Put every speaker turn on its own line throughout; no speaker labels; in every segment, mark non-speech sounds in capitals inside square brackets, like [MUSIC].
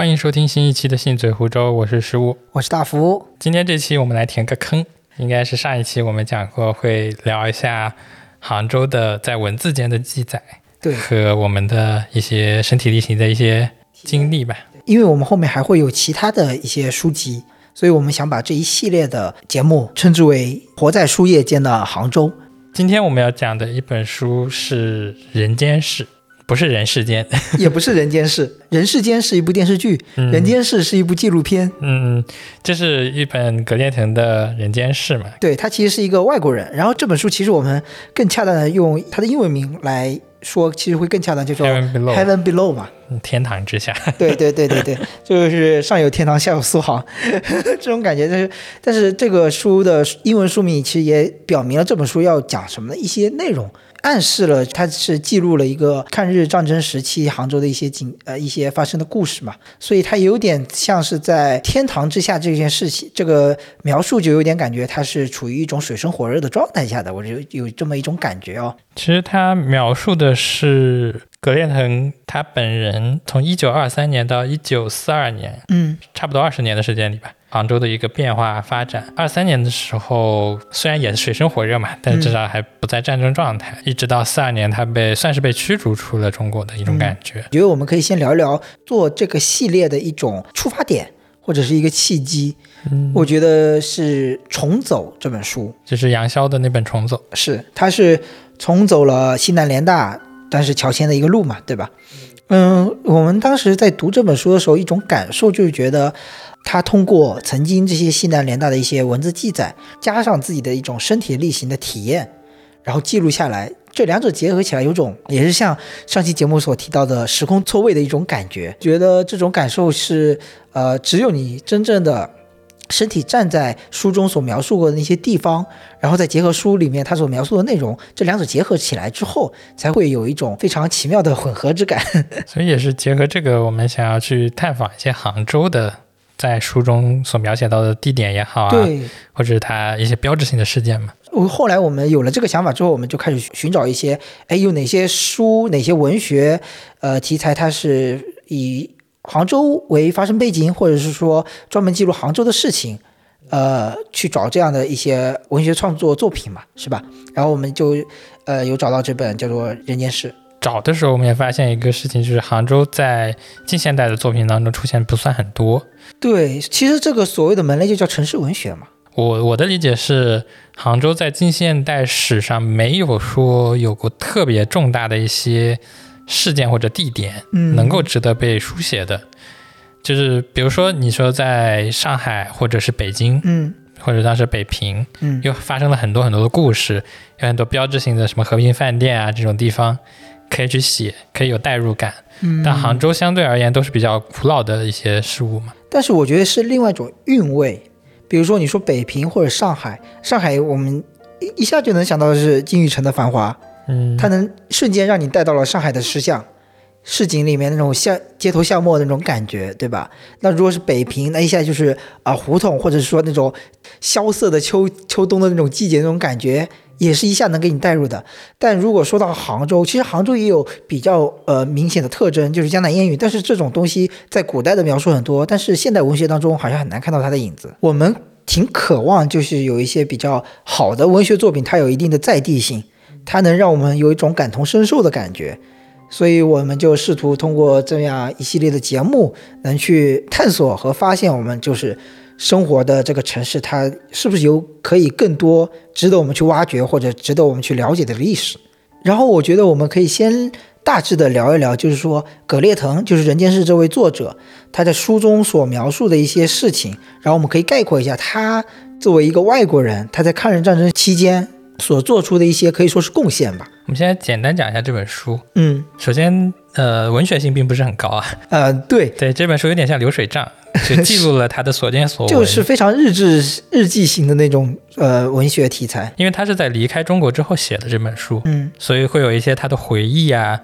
欢迎收听新一期的《信嘴湖州》，我是十五。
我是大福。
今天这期我们来填个坑，应该是上一期我们讲过，会聊一下杭州的在文字间的记载，
对，
和我们的一些身体力行的一些经历吧。
因为我们后面还会有其他的一些书籍，所以我们想把这一系列的节目称之为“活在书页间的杭州
今天我们要讲的一本书是《人间世》，不是人世间。[LAUGHS] ”，
也不是《人间世》，《人世间》是一部电视剧，
嗯
人间世》是一部纪录片。
嗯，这是一本格列腾的《人间世》嘛？
对他其实是一个外国人，然后这本书其实我们更恰当的用他的英文名来说，其实会更恰当，就叫
Heaven Below
Heaven Below 嘛。
嗯天堂之下。[LAUGHS]
对对对对对，就是上有天堂，下有苏杭，[LAUGHS] 这种感觉。但是但是这个书的英文书名其实也表明了这本书要讲什么的一些内容，暗示了它是记录了一个抗日战争时期杭州的一些景呃一些发生的故事嘛，所以它有点像是在天堂之下这件事情，这个描述就有点感觉它是处于一种水深火热的状态下的，我就有这么一种感觉哦。
其实他描述的是格列腾他本人从一九二三年到一九四二年，
嗯。
差不多二十年的时间里吧，杭州的一个变化发展。二三年的时候，虽然也是水深火热嘛，但是至少还不在战争状态。一直到四二年，他被算是被驱逐出了中国的一种感觉。
我觉得我们可以先聊一聊做这个系列的一种出发点或者是一个契机。
嗯，
我觉得是《重走》这本书，
就是杨逍的那本《重走》。
是他是重走了西南联大，但是乔迁的一个路嘛，对吧？嗯，我们当时在读这本书的时候，一种感受就是觉得，他通过曾经这些西南联大的一些文字记载，加上自己的一种身体力行的体验，然后记录下来，这两者结合起来，有种也是像上期节目所提到的时空错位的一种感觉。觉得这种感受是，呃，只有你真正的身体站在书中所描述过的那些地方，然后再结合书里面他所描述的内容，这两者结合起来之后，才会有一种非常奇妙的混合之感。
所以也是结合这个，我们想要去探访一些杭州的，在书中所描写到的地点也好啊，
对，
或者是它一些标志性的事件嘛。
我后来我们有了这个想法之后，我们就开始寻找一些，哎，有哪些书、哪些文学，呃，题材它是以杭州为发生背景，或者是说专门记录杭州的事情，呃，去找这样的一些文学创作作品嘛，是吧？然后我们就呃有找到这本叫做《人间世》。
找的时候，我们也发现一个事情，就是杭州在近现代的作品当中出现不算很多。
对，其实这个所谓的门类就叫城市文学嘛。
我我的理解是，杭州在近现代史上没有说有过特别重大的一些事件或者地点，
嗯
能够值得被书写的。就是比如说，你说在上海或者是北京，
嗯
或者当时北平，
嗯，
又发生了很多很多的故事，有很多标志性的什么和平饭店啊这种地方，可以去写，可以有代入感。
嗯
但杭州相对而言都是比较古老的一些事物嘛。
但是我觉得是另外一种韵味。比如说你说北平或者上海，上海我们一一下就能想到的是金玉城的《繁华》，
嗯，
它能瞬间让你带到了上海的市巷、市井里面那种巷街头巷陌的那种感觉，对吧？那如果是北平，那一下就是啊、胡同，或者是说那种萧瑟的秋秋冬的那种季节那种感觉，也是一下能给你带入的。但如果说到杭州，其实杭州也有比较呃明显的特征，就是江南烟雨。但是这种东西在古代的描述很多，但是现代文学当中好像很难看到它的影子。我们挺渴望就是有一些比较好的文学作品，它有一定的在地性，它能让我们有一种感同身受的感觉。所以我们就试图通过这样一系列的节目，能去探索和发现我们就是生活的这个城市，它是不是有可以更多值得我们去挖掘或者值得我们去了解的历史。然后我觉得我们可以先大致的聊一聊，就是说葛列腾，就是《人间世》这位作者，他在书中所描述的一些事情，然后我们可以概括一下他作为一个外国人，他在抗日战争期间所做出的一些可以说是贡献吧。
我们现在简单讲一下这本书。
嗯，
首先，呃，文学性并不是很高啊。
呃，对，
对，这本书有点像流水账，[LAUGHS] 就记录了他的所见所闻。
就是非常日志日记型的那种呃文学题材。
因为他是在离开中国之后写的这本书，
嗯
所以会有一些他的回忆啊，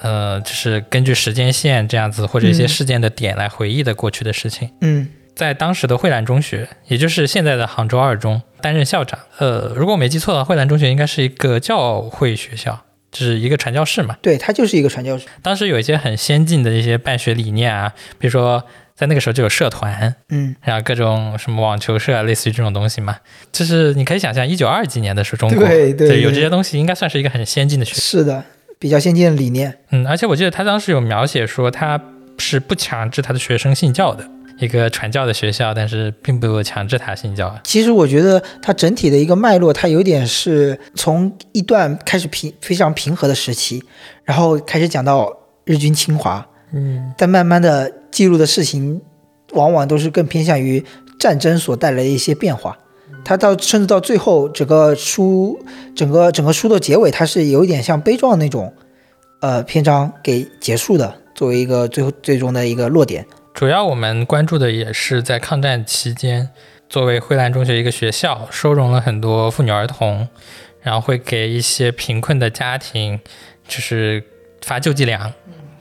呃，就是根据时间线这样子，或者一些
嗯
事件的点来回忆的过去的事情。
嗯
在当时的惠兰中学，也就是现在的杭州二中担任校长。呃，如果我没记错的话，惠兰中学应该是一个教会学校，就是一个传教士嘛。
对他就是一个传教士。
当时有一些很先进的一些办学理念啊，比如说在那个时候就有社团，
嗯，
然后各种什么网球社，类似于这种东西嘛。就是你可以想象，一九二几年的时候，中国
对对对
有这些东西，应该算是一个很先进的学。
是的，比较先进的理念。
嗯，而且我记得他当时有描写说，他是不强制他的学生信教的一个传教的学校，但是并不强制他信教。
其实我觉得它整体的一个脉络，它有点是从一段开始平非常平和的时期，然后开始讲到日军侵华，
嗯，
但慢慢的记录的事情，往往都是更偏向于战争所带来的一些变化。它到甚至到最后，整个书整个整个书的结尾，它是有一点像悲壮那种，呃篇章给结束的，作为一个最后最终的一个落点。
主要我们关注的也是在抗战期间，作为惠兰中学一个学校，收容了很多妇女儿童，然后会给一些贫困的家庭，就是发救济粮，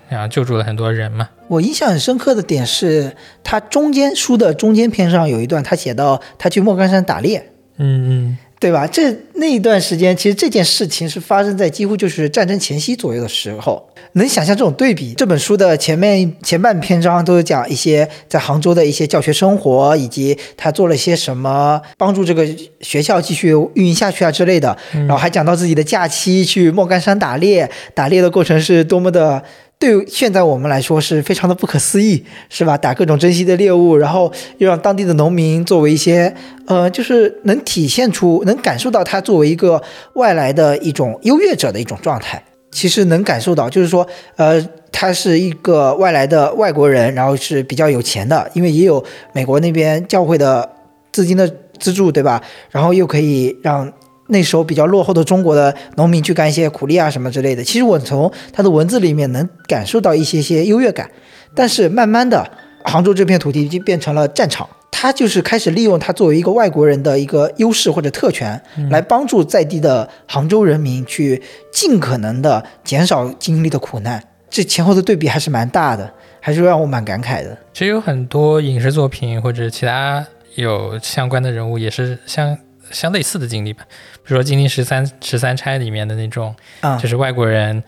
然后救助了很多人嘛。
我印象很深刻的点是，他中间书的中间篇上有一段，他写到他去莫干山打猎，
嗯嗯，
对吧？这那一段时间，其实这件事情是发生在几乎就是战争前夕左右的时候，能想象这种对比。这本书的前面前半篇章都是讲一些在杭州的一些教学生活，以及他做了些什么帮助这个学校继续运营下去啊之类的。然后还讲到自己的假期去莫干山打猎，打猎的过程是多么的。对现在我们来说是非常的不可思议，是吧？打各种珍稀的猎物，然后又让当地的农民作为一些，呃，就是能体现出、能感受到他作为一个外来的一种优越者的一种状态。其实能感受到，就是说，呃，他是一个外来的外国人，然后是比较有钱的，因为也有美国那边教会的资金的资助，对吧？然后又可以让。那时候比较落后的中国的农民去干一些苦力啊什么之类的，其实我从他的文字里面能感受到一些些优越感，但是慢慢的，杭州这片土地已经变成了战场，他就是开始利用他作为一个外国人的一个优势或者特权，来帮助在地的杭州人民去尽可能的减少经历的苦难，这前后的对比还是蛮大的，还是让我蛮感慨的。
其实有很多影视作品或者其他有相关的人物也是相相类似的经历吧，比如说《金陵十三十三钗》里面的那种，
啊、
就是外国人，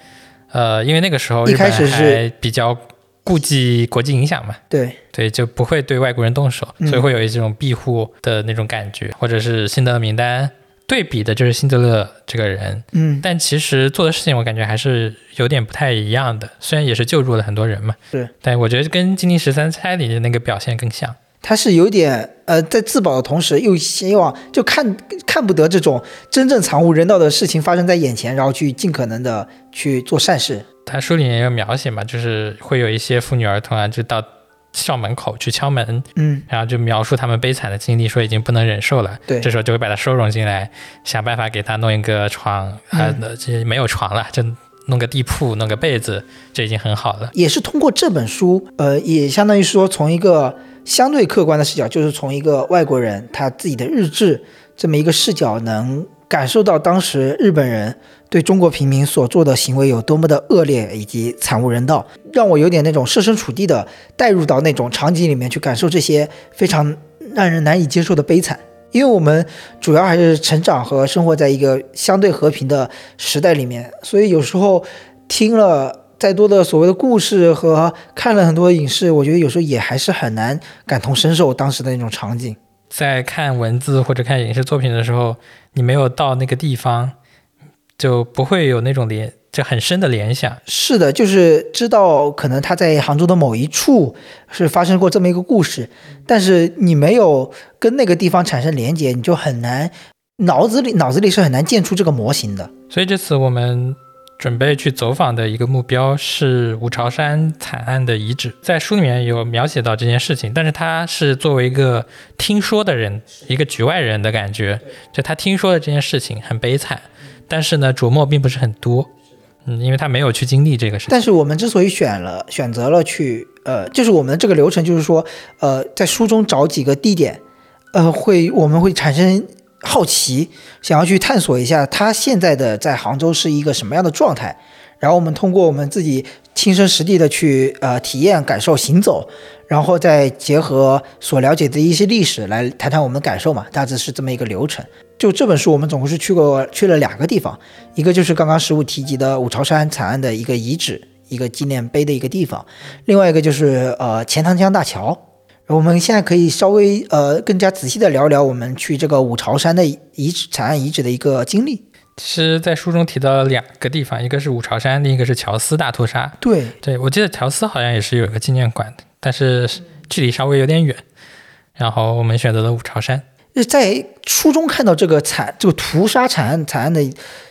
呃，因为那个时候
一
日本
开始是
还比较顾忌国际影响嘛，
对，
对，就不会对外国人动手，
嗯。
所以会有一种庇护的那种感觉，或者是辛德勒名单对比的就是辛德勒这个人，
嗯，
但其实做的事情我感觉还是有点不太一样的，虽然也是救助了很多人嘛，
对，
但我觉得跟《金陵十三钗》里的那个表现更像。
他是有点呃，在自保的同时，又希望就看看不得这种真正惨无人道的事情发生在眼前，然后去尽可能的去做善事。
他书里面也有描写嘛，就是会有一些妇女儿童啊，就到校门口去敲门，
嗯，
然后就描述他们悲惨的经历，说已经不能忍受了。
对
这时候就会把他收容进来，想办法给他弄一个床，啊，
嗯
这没有床了，就弄个地铺，弄个被子，这已经很好了。
也是通过这本书，呃，也相当于说从一个相对客观的视角，就是从一个外国人他自己的日志这么一个视角，能感受到当时日本人对中国平民所做的行为有多么的恶劣以及惨无人道，让我有点那种设身处地的带入到那种场景里面去感受这些非常让人难以接受的悲惨。因为我们主要还是成长和生活在一个相对和平的时代里面，所以有时候听了再多的所谓的故事和看了很多影视，我觉得有时候也还是很难感同身受当时的那种场景。
在看文字或者看影视作品的时候，你没有到那个地方，就不会有那种联，就很深的联想。
是的，就是知道可能他在杭州的某一处是发生过这么一个故事，但是你没有跟那个地方产生连接，你就很难脑子里脑子里是很难建出这个模型的。
所以这次我们准备去走访的一个目标是五朝山惨案的遗址，在书里面有描写到这件事情，但是他是作为一个听说的人，一个局外人的感觉，就他听说的这件事情很悲惨，但是呢琢磨并不是很多，嗯，因为他没有去经历这个事情。
但是我们之所以选了选择了去，呃，就是我们这个流程，就是说，呃，在书中找几个地点，呃，会我们会产生好奇，想要去探索一下他现在的在杭州是一个什么样的状态。然后我们通过我们自己亲身实地的去呃体验、感受、行走，然后再结合所了解的一些历史来谈谈我们的感受嘛，大致是这么一个流程。就这本书，我们总共是去过去了两个地方，一个就是刚刚十五提及的五朝山惨案的一个遗址、一个纪念碑的一个地方，另外一个就是呃钱塘江大桥。我们现在可以稍微呃更加仔细的聊聊我们去这个五朝山的遗址惨案遗址的一个经历。
其实，在书中提到了两个地方，一个是五朝山，另一个是乔司大屠杀。
对，
对我记得乔司好像也是有一个纪念馆的，但是距离稍微有点远。然后我们选择了五朝山。
在书中看到这个惨，这个屠杀惨案惨案的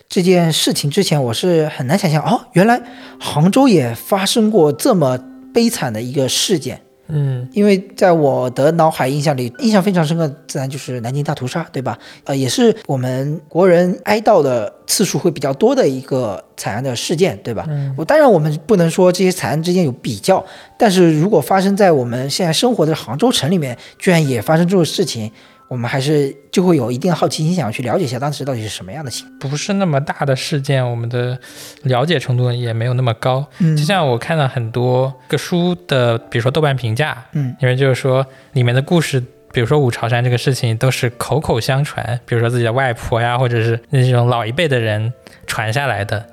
这件事情之前，我是很难想象哦，原来杭州也发生过这么悲惨的一个事件。
嗯，
因为在我的脑海印象里，印象非常深刻，自然就是南京大屠杀，对吧？呃，也是我们国人哀悼的次数会比较多的一个惨案的事件，对吧？
嗯，
我当然我们不能说这些惨案之间有比较，但是如果发生在我们现在生活的杭州城里面，居然也发生这种事情。我们还是就会有一定好奇心，想要去了解一下当时到底是什么样的情
况。不是那么大的事件，我们的了解程度也没有那么高。
嗯，
就像我看了很多个书的，比如说豆瓣评价，
嗯，
因为就是说里面的故事，比如说五朝山这个事情，都是口口相传，比如说自己的外婆呀，或者是那种老一辈的人传下来的，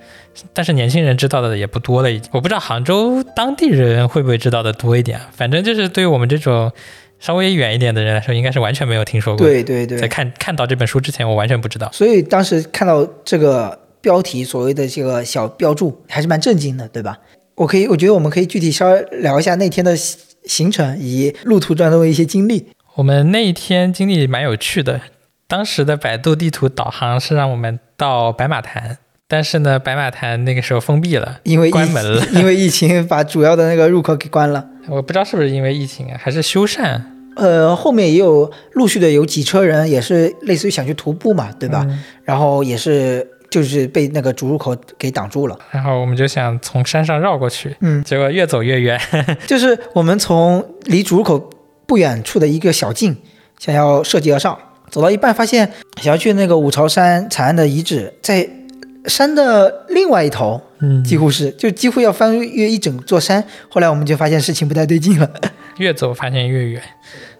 但是年轻人知道的也不多了。已经，我不知道杭州当地人会不会知道的多一点。反正就是对于我们这种。稍微远一点的人来说，应该是完全没有听说过。
对对对，
在看看到这本书之前，我完全不知道。
所以当时看到这个标题，所谓的这个小标注，还是蛮震惊的，对吧？我可以，我觉得我们可以具体稍微聊一下那天的行程以及路途当中的一些经历。
我们那一天经历蛮有趣的，当时的百度地图导航是让我们到白马潭，但是呢，白马潭那个时候封闭了，
因为
关门了，[LAUGHS]
因为疫情把主要的那个入口给关了。
我不知道是不是因为疫情啊，还是修缮？
呃，后面也有陆续的有几车人，也是类似于想去徒步嘛，对吧？然后也是就是被那个主入口给挡住了。
然后我们就想从山上绕过去，
嗯，
结果越走越远。[LAUGHS] [LAUGHS]
就是我们从离主入口不远处的一个小径，想要涉级而上，走到一半发现想要去那个五朝山惨案的遗址，在山的另外一头。
嗯，
几乎是，就几乎要翻越一整座山。后来我们就发现事情不太对劲了，[LAUGHS]
越走发现越远，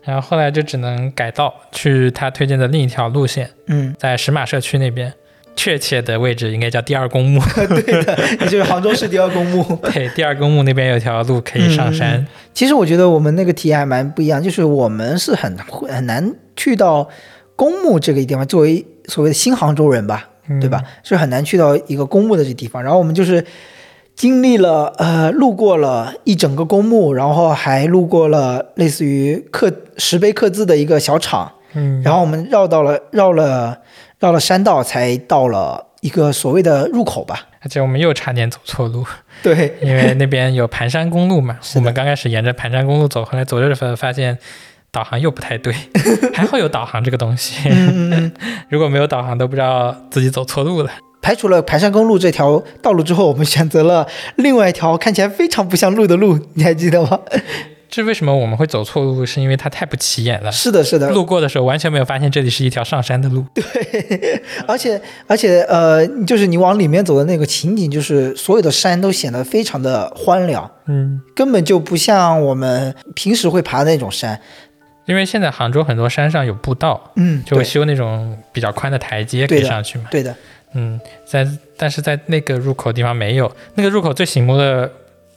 然后后来就只能改道去他推荐的另一条路线。
嗯，
在石马社区那边，确切的位置应该叫第二公墓。[LAUGHS]
对的，也就是杭州市第二公墓。[LAUGHS]
对，第二公墓那边有条路可以上山。
其实我觉得我们那个体验还蛮不一样，就是我们是很很难去到公墓这个地方，作为所谓的新杭州人吧。对吧？是很难去到一个公墓的这地方。然后我们就是经历了，呃，路过了一整个公墓，然后还路过了类似于刻石碑刻字的一个小厂。
嗯。
然后我们绕到了绕了绕了山道，才到了一个所谓的入口吧。
而且我们又差点走错路。[LAUGHS]
对，
因为那边有盘山公路嘛。我们刚开始沿着盘山公路走，后来走着走着发现。导航又不太对，[LAUGHS] 还好有导航这个东西。[LAUGHS] 如果没有导航，都不知道自己走错路了。
排除了盘山公路这条道路之后，我们选择了另外一条看起来非常不像路的路，你还记得吗？[LAUGHS]
这为什么我们会走错路？是因为它太不起眼了。
是的，是的。
路过的时候完全没有发现这里是一条上山的路。
对，而且而且呃，就是你往里面走的那个情景，就是所有的山都显得非常的荒凉。
嗯，
根本就不像我们平时会爬的那种山。
因为现在杭州很多山上有步道，
嗯，
就会修那种比较宽的台阶可以上去嘛。
对的，
嗯，在但是在那个入口地方没有，那个入口最醒目的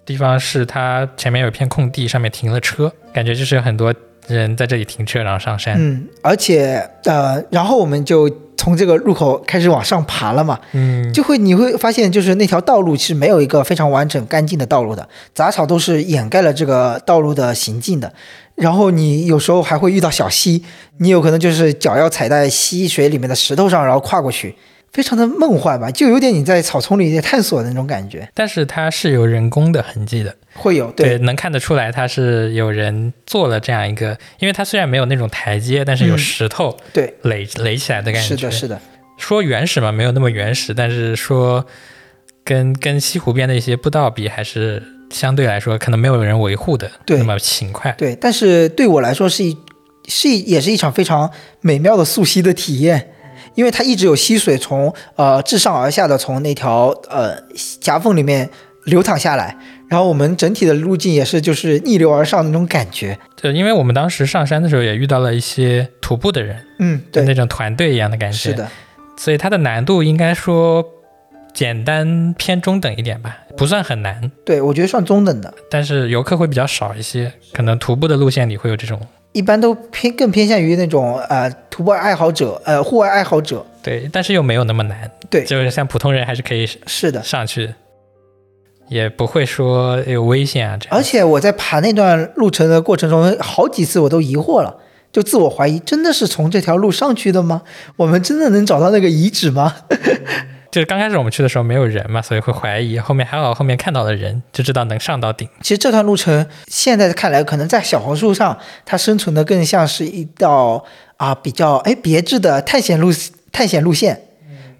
地方是它前面有一片空地，上面停了车，感觉就是有很多人在这里停车然后上山。
嗯，而且呃，然后我们就从这个入口开始往上爬了嘛，
嗯，
就会你会发现就是那条道路其实没有一个非常完整干净的道路的，杂草都是掩盖了这个道路的行进的。然后你有时候还会遇到小溪，你有可能就是脚要踩在溪水里面的石头上，然后跨过去，非常的梦幻吧，就有点你在草丛里在探索的那种感觉。
但是它是有人工的痕迹的，
会有
对，能看得出来它是有人做了这样一个，因为它虽然没有那种台阶，但是有石头
对
垒垒起来的感觉。
是的，是的。
说原始嘛，没有那么原始，但是说跟跟西湖边的一些步道比，还是。相对来说，可能没有人维护的那么勤快。
对，但是对我来说是一是也是一场非常美妙的溯溪的体验，因为它一直有溪水从呃自上而下的从那条呃夹缝里面流淌下来，然后我们整体的路径也是就是逆流而上的那种感觉。
对因为我们当时上山的时候也遇到了一些徒步的人，
嗯，对，
那种团队一样的感觉。
是的，
所以它的难度应该说简单偏中等一点吧，不算很难。
对，我觉得算中等的。
但是游客会比较少一些，可能徒步的路线里会有这种。
一般都偏更偏向于那种呃徒步爱好者，呃户外爱好者。
对，但是又没有那么难。
对，
就是像普通人还是可以
是的
上去，也不会说有危险啊这样。
而且我在爬那段路程的过程中，好几次我都疑惑了，就自我怀疑，真的是从这条路上去的吗？我们真的能找到那个遗址吗？
就是刚开始我们去的时候没有人嘛，所以会怀疑。后面还好，后面看到了人，就知道能上到顶。
其实这段路程现在看来，可能在小红书上，它生存的更像是一道啊比较哎别致的探险路探险路线。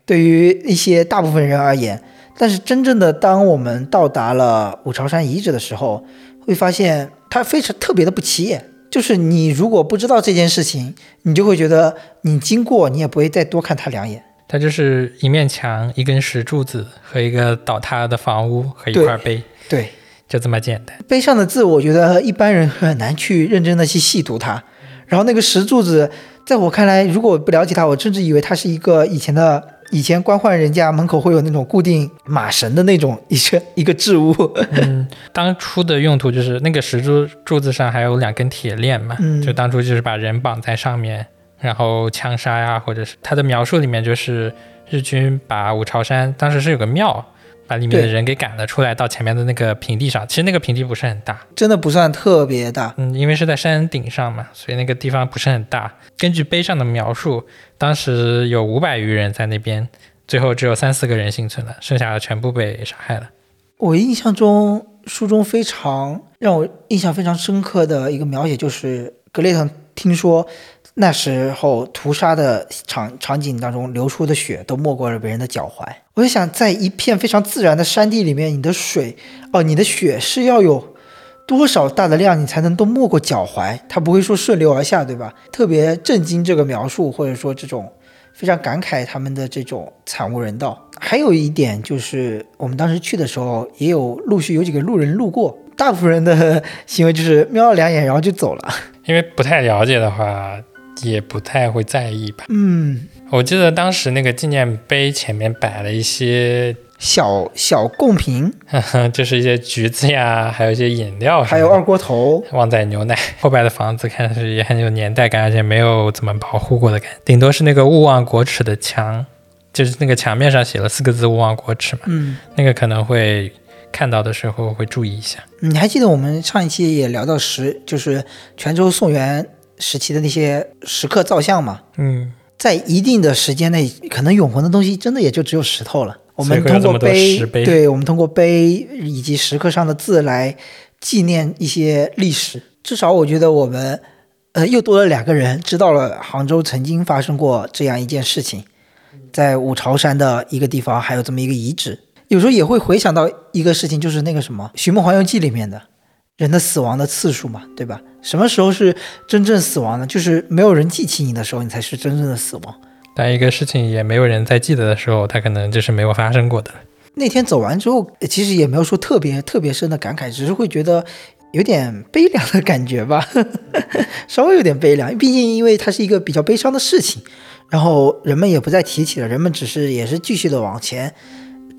对于一些大部分人而言，但是真正的当我们到达了五朝山遗址的时候，会发现它非常特别的不起眼。就是你如果不知道这件事情，你就会觉得你经过你也不会再多看它两眼。
它就是一面墙、一根石柱子和一个倒塌的房屋和一块碑，
对，
就这么简单。
碑上的字，我觉得一般人很难去认真的去细读它。然后那个石柱子，在我看来，如果我不了解它，我甚至以为它是一个以前的以前官宦人家门口会有那种固定马绳的那种一个一个置物。
嗯，[LAUGHS] 当初的用途就是那个石柱柱子上还有两根铁链嘛，就当初就是把人绑在上面。然后枪杀呀，或者是他的描述里面就是日军把五朝山当时是有个庙，把里面的人给赶了出来，到前面的那个平地上。其实那个平地不是很大，
真的不算特别大。
嗯，因为是在山顶上嘛，所以那个地方不是很大。根据碑上的描述，当时有五百余人在那边，最后只有三四个人幸存了，剩下的全部被杀害了。
我印象中书中非常让我印象非常深刻的一个描写就是格雷腾听说。那时候屠杀的场场景当中流出的血都没过了别人的脚踝。我就想，在一片非常自然的山地里面，你的水哦，你的血是要有多少大的量，你才能都没过脚踝？它不会说顺流而下，对吧？特别震惊这个描述，或者说这种非常感慨他们的这种惨无人道。还有一点就是，我们当时去的时候，也有陆续有几个路人路过，大部分人的行为就是瞄了两眼，然后就走了。
因为不太了解的话。也不太会在意吧。
嗯，
我记得当时那个纪念碑前面摆了一些
小小贡品，[LAUGHS]
就是一些橘子呀，还有一些饮料，
还有二锅头、
旺仔牛奶。后边的房子看上去也很有年代感，而且没有怎么保护过的感觉，顶多是那个勿忘国耻的墙，就是那个墙面上写了四个字“勿忘国耻”嘛。
嗯，
那个可能会看到的时候会注意一下。
你还记得我们上一期也聊到石，就是泉州宋元。时期的那些石刻造像嘛，
嗯，
在一定的时间内，可能永恒的东西真的也就只有石头了。我们通过碑，对我们通过碑以及石刻上的字来纪念一些历史。至少我觉得我们，呃，又多了两个人知道了杭州曾经发生过这样一件事情，在五朝山的一个地方还有这么一个遗址。有时候也会回想到一个事情，就是那个什么《寻梦环游记》里面的。人的死亡的次数嘛，对吧？什么时候是真正死亡呢？就是没有人记起你的时候，你才是真正的死亡。
但一个事情也没有人在记得的时候，它可能就是没有发生过的。
那天走完之后，其实也没有说特别特别深的感慨，只是会觉得有点悲凉的感觉吧，[LAUGHS] 稍微有点悲凉。毕竟因为它是一个比较悲伤的事情，然后人们也不再提起了，人们只是也是继续的往前，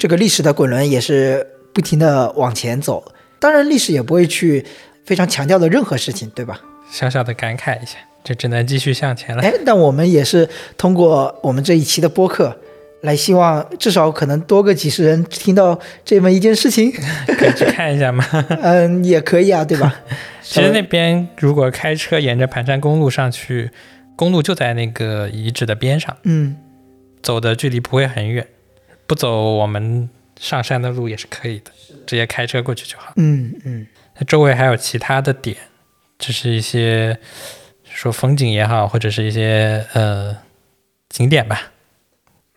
这个历史的滚轮也是不停的往前走。当然，历史也不会去非常强调的任何事情，对吧？
小小的感慨一下，就只能继续向前了。
哎，[LAUGHS] 但我们也是通过我们这一期的播客，来希望至少可能多个几十人听到这么一件事情，[LAUGHS]
可以去看一下吗？
嗯，也可以啊，对吧？[LAUGHS]
其实那边如果开车沿着盘山公路上去，公路就在那个遗址的边上，
嗯，
走的距离不会很远，不走我们上山的路也是可以的。直接开车过去就好。
嗯嗯，
那周围还有其他的点，就是一些说风景也好，或者是一些呃景点吧。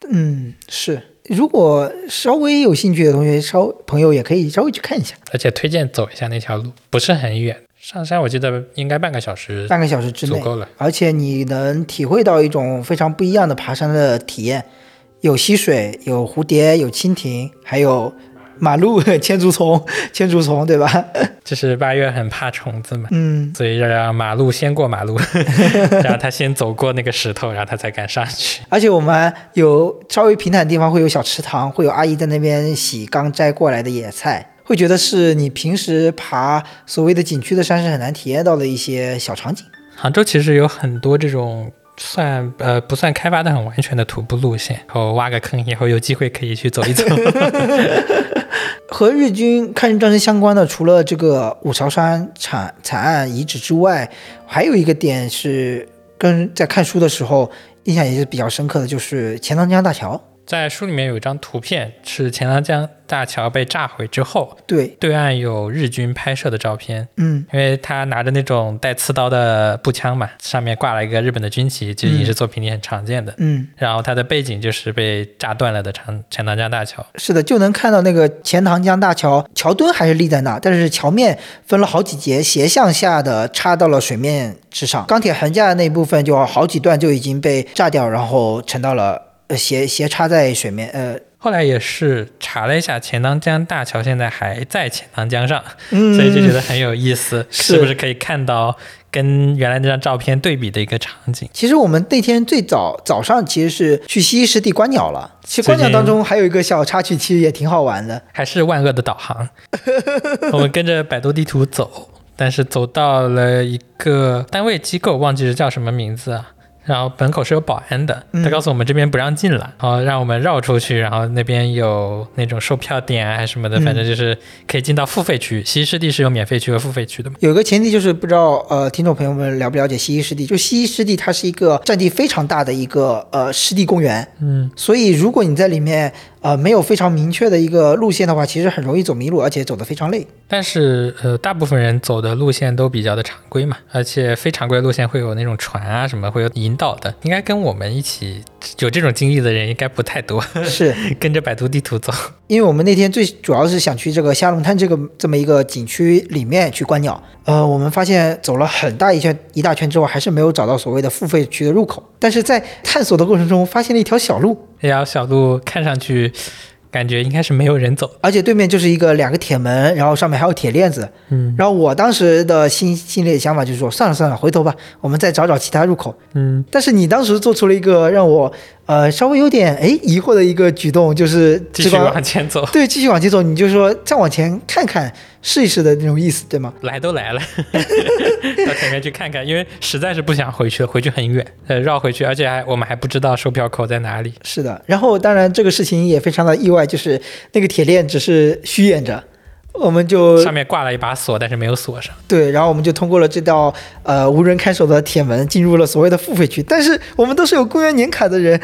嗯，是。如果稍微有兴趣的同学，稍朋友也可以稍微去看一下。
而且推荐走一下那条路，不是很远，上山我记得应该半个小时，
半个小时之内
足够了。
而且你能体会到一种非常不一样的爬山的体验，有溪水，有蝴蝶，有蜻蜓，还有。马路 [LAUGHS] 千足虫，千足虫，对吧？[LAUGHS]
就是八月很怕虫子嘛，
嗯，
所以要让马路先过马路，[LAUGHS] 让他先走过那个石头，然后他才敢上去。
而且我们有稍微平坦的地方会有小池塘，会有阿姨在那边洗刚摘过来的野菜，会觉得是你平时爬所谓的景区的山是很难体验到的一些小场景。
杭州其实有很多这种算呃不算开发的很完全的徒步路线，然后挖个坑以后有机会可以去走一走。[LAUGHS]
和日军抗日战争相关的，除了这个五朝山惨惨案遗址之外，还有一个点是跟在看书的时候印象也是比较深刻的，就是钱塘江大桥。
在书里面有一张图片，是钱塘江大桥被炸毁之后，
对，
对岸有日军拍摄的照片。
嗯，
因为他拿着那种带刺刀的步枪嘛，上面挂了一个日本的军旗，就影视作品里很常见的。
嗯，
然后它的背景就是被炸断了的长钱塘江大桥。
是的，就能看到那个钱塘江大桥桥墩还是立在那，但是桥面分了好几节，斜向下的插到了水面之上。钢铁横架的那部分就好几段就已经被炸掉，然后沉到了呃斜斜插在水面，呃，
后来也是查了一下，钱塘江大桥现在还在钱塘江上，
嗯，
所以就觉得很有意思，
是
是不是可以看到跟原来那张照片对比的一个场景？
其实我们那天最早早上其实是去西溪湿地观鸟了。其实观鸟当中还有一个小插曲，其实也挺好玩的。
还是万恶的导航，[LAUGHS] 我们跟着百度地图走，但是走到了一个单位机构，忘记是叫什么名字啊。然后门口是有保安的，
嗯
他告诉我们这边不让进了，然后让我们绕出去，然后那边有那种售票点啊什么的，
嗯
反正就是可以进到付费区。西溪湿地是有免费区和付费区的嘛？
有一个前提就是不知道呃，听众朋友们了不了解西溪湿地？就西溪湿地，它是一个占地非常大的一个呃湿地公园，
嗯，
所以如果你在里面呃没有非常明确的一个路线的话，其实很容易走迷路，而且走得非常累。
但是呃，大部分人走的路线都比较的常规嘛，而且非常规路线会有那种船啊什么会有引导的，应该跟我们一起有这种经历的人应该不太多，
是 [LAUGHS]
跟着百度地图走。
因为我们那天最主要是想去这个虾龙滩这个这么一个景区里面去观鸟，呃，我们发现走了很大一圈一大圈之后，还是没有找到所谓的付费区的入口。但是在探索的过程中，发现了一条小路，
这条小路看上去感觉应该是没有人走，
而且对面就是一个两个铁门，然后上面还有铁链子。
嗯
然后我当时的心心里的想法就是说，算了算了，回头吧，我们再找找其他入口。
嗯，
但是你当时做出了一个让我呃稍微有点哎疑惑的一个举动，就是
继续往前走，
对继续往前走，你就说再往前看看试一试的那种意思，对吗？
来都来了，[LAUGHS] 到前面去看看，因为实在是不想回去了，回去很远，呃，绕回去，而且还我们还不知道售票口在哪里。
是的，然后当然这个事情也非常的意外，就是那个铁链只是虚掩着，我们就
上面挂了一把锁，但是没有锁上。
对，然后我们就通过了这道呃无人看守的铁门，进入了所谓的付费区。但是我们都是有公园年卡的人，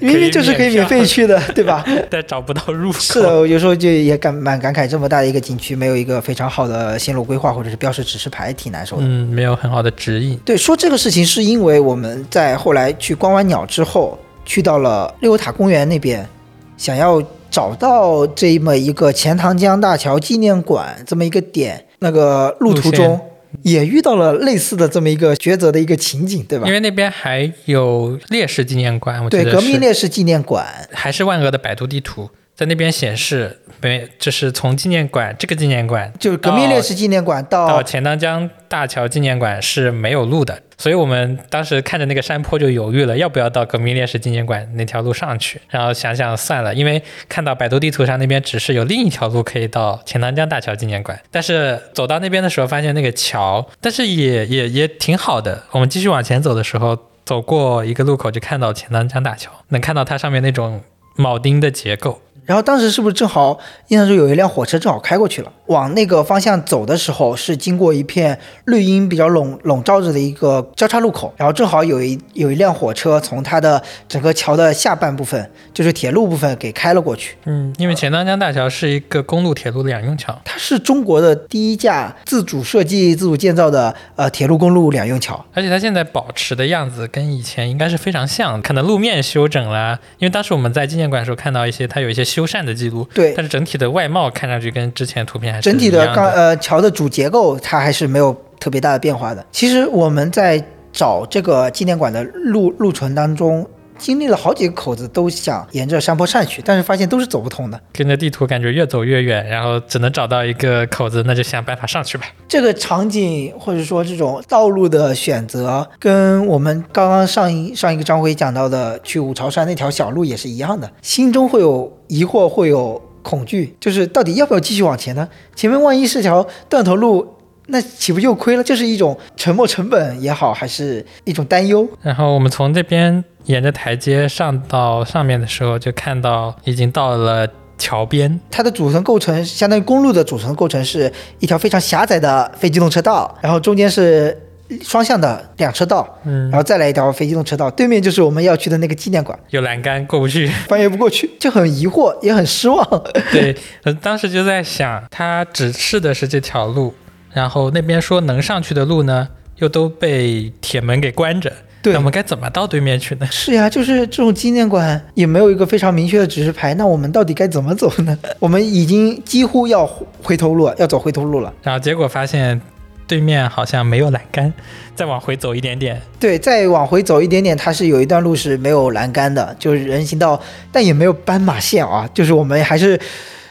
明明就是可以免费去的，[LAUGHS] 对吧？
但找不到入口。
是的，我有时候就也感蛮感慨，这么大的一个景区没有一个非常好的线路规划或者是标识指示牌，挺难受的。
嗯，没有很好的指引。
对，说这个事情是因为我们在后来去观完鸟之后，去到了六游塔公园那边，想要找到这么一个钱塘江大桥纪念馆这么一个点，那个路途中也遇到了类似的这么一个抉择的一个情景，对吧？
因？为那边还有烈士纪念馆，
对，革命烈士纪念馆，
还是万恶的百度地图，在那边显示没，就是从纪念馆这个纪念馆
就是革命烈士纪念馆
到
到
钱塘江大桥纪念馆是没有路的，所以我们当时看着那个山坡就犹豫了，要不要到革命烈士纪念馆那条路上去。然后想想算了，因为看到百度地图上那边只是有另一条路可以到钱塘江大桥纪念馆，但是走到那边的时候发现那个桥，但是也也也挺好的。我们继续往前走的时候，走过一个路口就看到钱塘江大桥，能看到它上面那种铆钉的结构。
然后当时是不是正好印象中有一辆火车正好开过去了，往那个方向走的时候是经过一片绿荫比较笼笼罩着的一个交叉路口，然后正好有一有一辆火车从它的整个桥的下半部分，就是铁路部分给开了过去。
嗯，因为钱塘江大桥是一个公路铁路两用桥，
它是中国的第一架自主设计、自主建造的呃铁路公路两用桥。
而且它现在保持的样子跟以前应该是非常像，可能路面修整啦，因为当时我们在纪念馆的时候看到一些它有一些修缮的记录，
对
但是整体的外貌看上去跟之前图片还是
整体的
一样
钢呃桥的主结构它还是没有特别大的变化的。其实我们在找这个纪念馆的路路程当中，经历了好几个口子，都想沿着山坡上去，但是发现都是走不通的。
跟着地图感觉越走越远，然后只能找到一个口子，那就想办法上去吧。
这个场景或者说这种道路的选择，跟我们刚刚上一上一个章回讲到的去五朝山那条小路也是一样的，心中会有疑惑，会有恐惧，就是到底要不要继续往前呢？前面万一是条断头路。那岂不就亏了？这是一种沉没成本也好，还是一种担忧？
然后我们从这边沿着台阶上到上面的时候，就看到已经到了桥边。
它的组成构成相当于公路的组成构成是一条非常狭窄的非机动车道，然后中间是双向的两车道，
嗯
然，后再来一条非机动车道，对面就是我们要去的那个纪念馆，
有栏杆过不去。[LAUGHS]
翻越不过去，就很疑惑，也很失望。
对，呃当时就在想，他指示的是这条路，然后那边说能上去的路呢，又都被铁门给关着。
对
那我们该怎么到对面去呢？[LAUGHS]
是呀，就是这种纪念馆也没有一个非常明确的指示牌，那我们到底该怎么走呢？[LAUGHS] 我们已经几乎要回头路，要走回头路了。
然后结果发现对面好像没有栏杆，再往回走一点点，
对，再往回走一点点，它是有一段路是没有栏杆的，就是人行道，但也没有斑马线啊，就是我们还是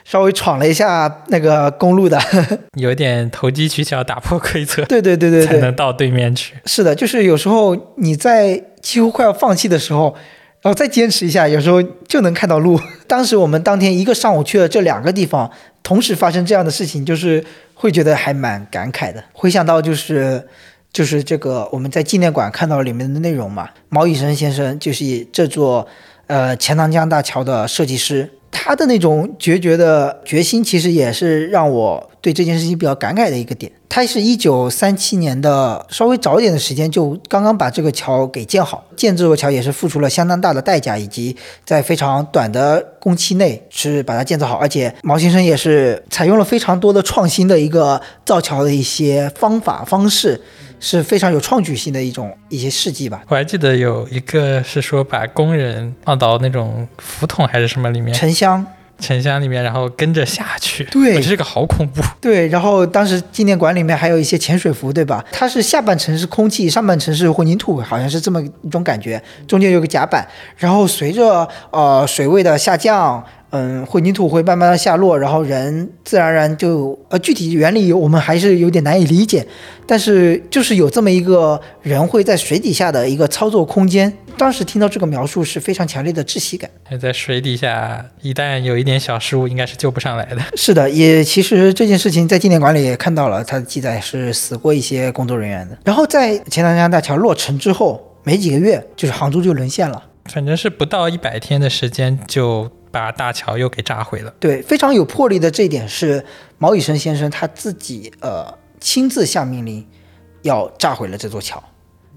稍微闯了一下那个公路的。[LAUGHS]
有点投机取巧，打破规则，
对对对对对，
才能到对面去。
是的，就是有时候你在几乎快要放弃的时候。然后再坚持一下，有时候就能看到路。[LAUGHS] 当时我们当天一个上午去了这两个地方，同时发生这样的事情，就是会觉得还蛮感慨的。回想到就是就是这个我们在纪念馆看到里面的内容嘛，毛以生先生就是这座呃钱塘江大桥的设计师，他的那种决绝的决心，其实也是让我对这件事情比较感慨的一个点。他是一九三七年的稍微早一点的时间，就刚刚把这个桥给建好。建这座桥也是付出了相当大的代价，以及在非常短的工期内是把它建造好。而且毛先生也是采用了非常多的创新的一个造桥的一些方法方式，是非常有创举性的一种一些事迹吧。
我还记得有一个是说把工人放到那种浮筒还是什么里面，
沉箱
沉箱里面，然后跟着下去。
对
这个好恐怖。
对，然后当时纪念馆里面还有一些潜水服，对吧？它是下半层是空气，上半层是混凝土，好像是这么一种感觉，中间有个甲板，然后随着呃水位的下降。嗯，混凝土会慢慢的下落，然后人自然而然就呃，具体原理我们还是有点难以理解，但是就是有这么一个人会在水底下的一个操作空间。当时听到这个描述是非常强烈的窒息感。
还在水底下，一旦有一点小失误，应该是救不上来的。[LAUGHS]
是的，也其实这件事情在纪念馆里也看到了，它的记载是死过一些工作人员的。然后在钱塘江大桥落成之后没几个月，就是杭州就沦陷了。
反正是不到一百天的时间，就把大桥又给炸毁了。
对，非常有魄力的这一点是毛以生先生他自己呃亲自下命令要炸毁了这座桥，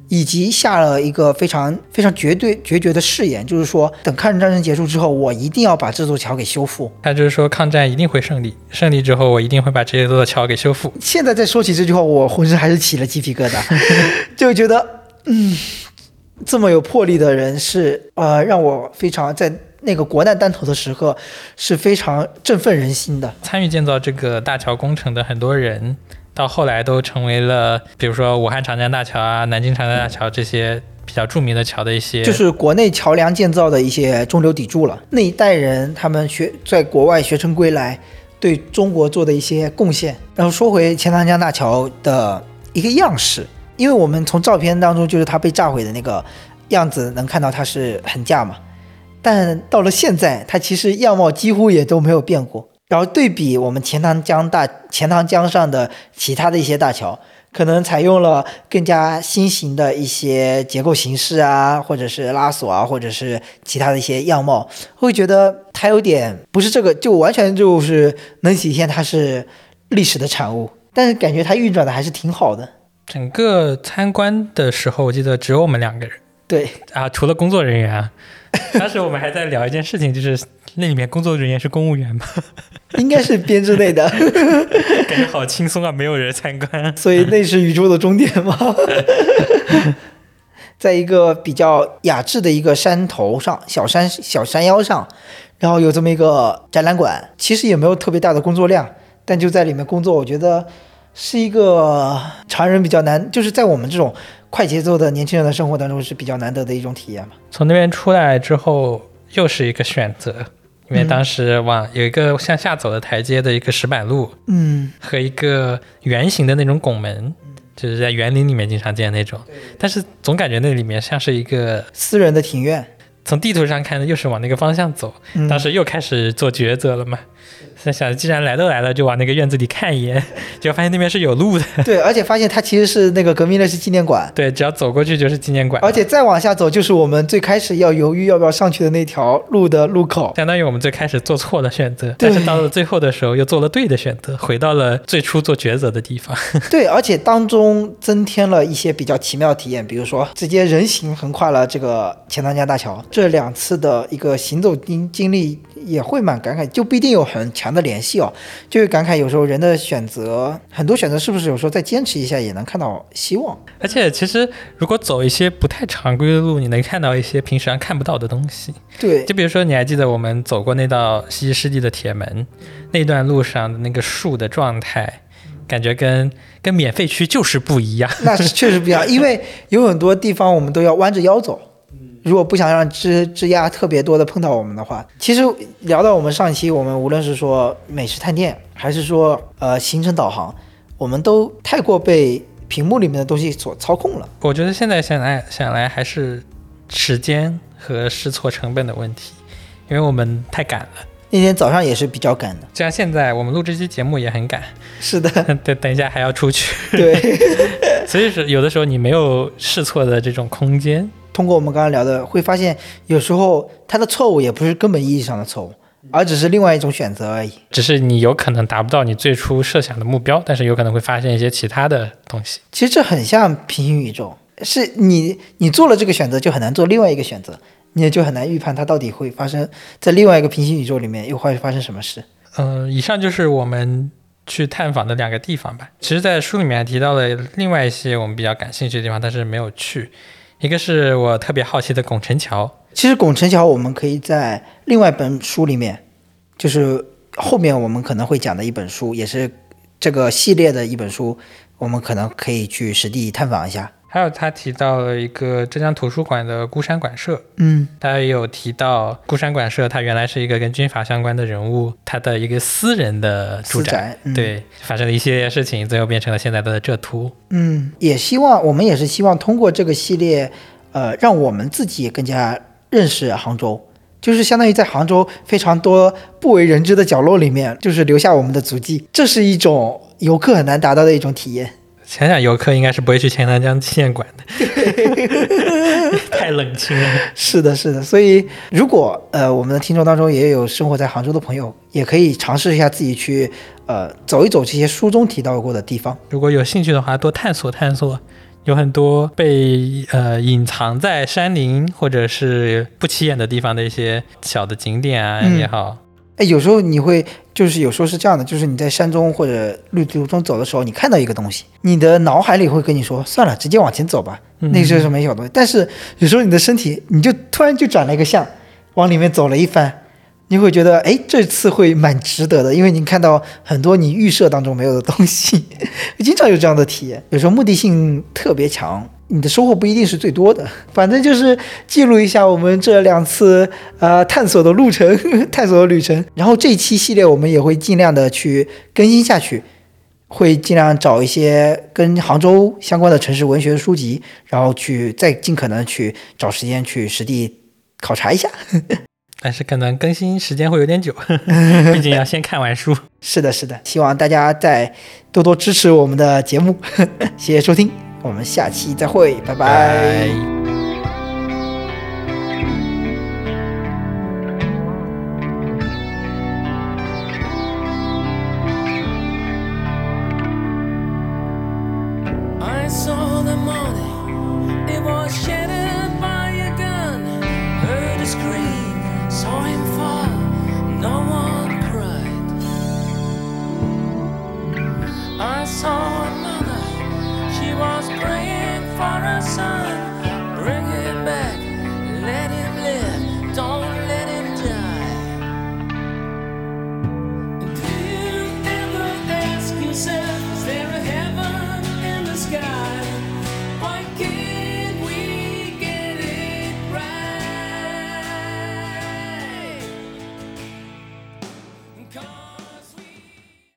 以及下了一个非常非常绝对决绝的誓言，就是说等抗日战争结束之后，我一定要把这座桥给修复。
他就是说抗战一定会胜利，胜利之后我一定会把这座桥给修复。
现在再说起这句话，我浑身还是起了鸡皮疙瘩，[LAUGHS] 就觉得嗯，这么有魄力的人是呃让我非常在那个国难当头的时刻是非常振奋人心的。
参与建造这个大桥工程的很多人，到后来都成为了，比如说武汉长江大桥啊、南京长江大桥这些比较著名的桥的一些，
就是国内桥梁建造的一些中流砥柱了。那一代人他们学在国外学成归来，对中国做的一些贡献。然后说回钱塘江大桥的一个样式，因为我们从照片当中就是它被炸毁的那个样子能看到它是横架嘛，但到了现在，它其实样貌几乎也都没有变过。然后对比我们钱塘江大钱塘江上的其他的一些大桥，可能采用了更加新型的一些结构形式啊，或者是拉锁啊，或者是其他的一些样貌，会觉得它有点不是这个，就完全就是能体现它是历史的产物，但是感觉它运转的还是挺好的。
整个参观的时候，我记得只有我们两个人
对，
啊，除了工作人员啊。[LAUGHS] 当时我们还在聊一件事情，就是那里面工作人员是公务员吗，[LAUGHS]
应该是编制内的，[LAUGHS]
感觉好轻松啊，没有人参观。
所以那是宇宙的终点吗？在一个比较雅致的一个山头上，小山小山腰上，然后有这么一个展览馆，其实也没有特别大的工作量，但就在里面工作，我觉得是一个常人比较难，就是在我们这种快节奏的年轻人的生活当中是比较难得的一种体验嘛。
从那边出来之后，又是一个选择，因为当时往有一个向下走的台阶的一个石板路，
嗯，
和一个圆形的那种拱门，就是在园林里面经常见那种，但是总感觉那里面像是一个
私人的庭院。
从地图上看呢，又是往那个方向走，
嗯
当时又开始做抉择了嘛。在想，既然来都来了，就往那个院子里看一眼，[LAUGHS] 结果发现那边是有路的。
对，而且发现它其实是那个革命烈士纪念馆，
对，只要走过去就是纪念馆，
而且再往下走就是我们最开始要犹豫要不要上去的那条路的路口。
相当于我们最开始做错了选择，但是到了最后的时候又做了对的选择，回到了最初做抉择的地方。[LAUGHS]
对，而且当中增添了一些比较奇妙的体验，比如说直接人行横跨了这个钱塘江大桥，这两次的一个行走经经历也会蛮感慨，就不一定有很强的联系哦，就会感慨有时候人的选择，很多选择是不是有时候再坚持一下也能看到希望。
而且其实如果走一些不太常规的路，你能看到一些平时上看不到的东西。
对，
就比如说，你还记得我们走过那道西溪湿地的铁门，那段路上的那个树的状态，感觉跟跟免费区就是不一样。
那是确实不一样，因为有很多地方我们都要弯着腰走。如果不想让枝枝丫特别多的碰到我们的话，其实聊到我们上一期，我们无论是说美食探店，还是说呃行程导航，我们都太过被屏幕里面的东西所操控了。
我觉得现在想来想来还是时间和试错成本的问题，因为我们太赶了。
那天早上也是比较赶的，
就像现在我们录这期节目也很赶，
是的，[LAUGHS]
对，等一下还要出去，
对。[LAUGHS]
所以是有的时候你没有试错的这种空间。
通过我们刚刚聊的，会发现有时候它的错误也不是根本意义上的错误，而只是另外一种选择而已。
只是你有可能达不到你最初设想的目标，但是有可能会发现一些其他的东西。
其实这很像平行宇宙，是你你做了这个选择，就很难做另外一个选择，你也就很难预判它到底会发生在另外一个平行宇宙里面又会发生什么事。
嗯、以上就是我们去探访的两个地方吧。其实，在书里面还提到了另外一些我们比较感兴趣的地方，但是没有去。一个是我特别好奇的拱宸桥，
其实拱宸桥我们可以在另外一本书里面，就是后面我们可能会讲的一本书，也是这个系列的一本书，我们可能可以去实地探访一下。
还有他提到了一个浙江图书馆的孤山馆舍，
嗯，
他也有提到孤山馆舍，他原来是一个跟军阀相关的人物，他的一个私人的住宅，
宅，嗯、，
对，发生了一系列事情，最后变成了现在的浙图。
嗯，也希望我们也是希望通过这个系列，呃，让我们自己也更加认识杭州，就是相当于在杭州非常多不为人知的角落里面，就是留下我们的足迹，这是一种游客很难达到的一种体验。
想想游客应该是不会去钱塘江纪念馆的，[LAUGHS] 太冷清了。
是的，是的，所以如果呃我们的听众当中也有生活在杭州的朋友，也可以尝试一下自己去呃走一走这些书中提到过的地方。
如果有兴趣的话，多探索探索，有很多被呃隐藏在山林或者是不起眼的地方的一些小的景点啊、
嗯
也好，
哎，有时候你会就是有时候是这样的，就是你在山中或者绿途中走的时候，你看到一个东西，你的脑海里会跟你说，算了，直接往前走吧，
嗯
那是什么小东西。但是有时候你的身体，你就突然就转了一个向，往里面走了一番，你会觉得，哎，这次会蛮值得的，因为你看到很多你预设当中没有的东西，[LAUGHS] 经常有这样的体验。有时候目的性特别强，你的收获不一定是最多的，反正就是记录一下我们这两次呃探索的路程、[LAUGHS] 探索的旅程。然后这一期系列我们也会尽量的去更新下去，会尽量找一些跟杭州相关的城市文学书籍，然后去再尽可能去找时间去实地考察一下。[LAUGHS]
但是可能更新时间会有点久，[LAUGHS] 毕竟要先看完书。
是的，是的，希望大家再多多支持我们的节目，谢谢收听，我们下期再会，拜拜。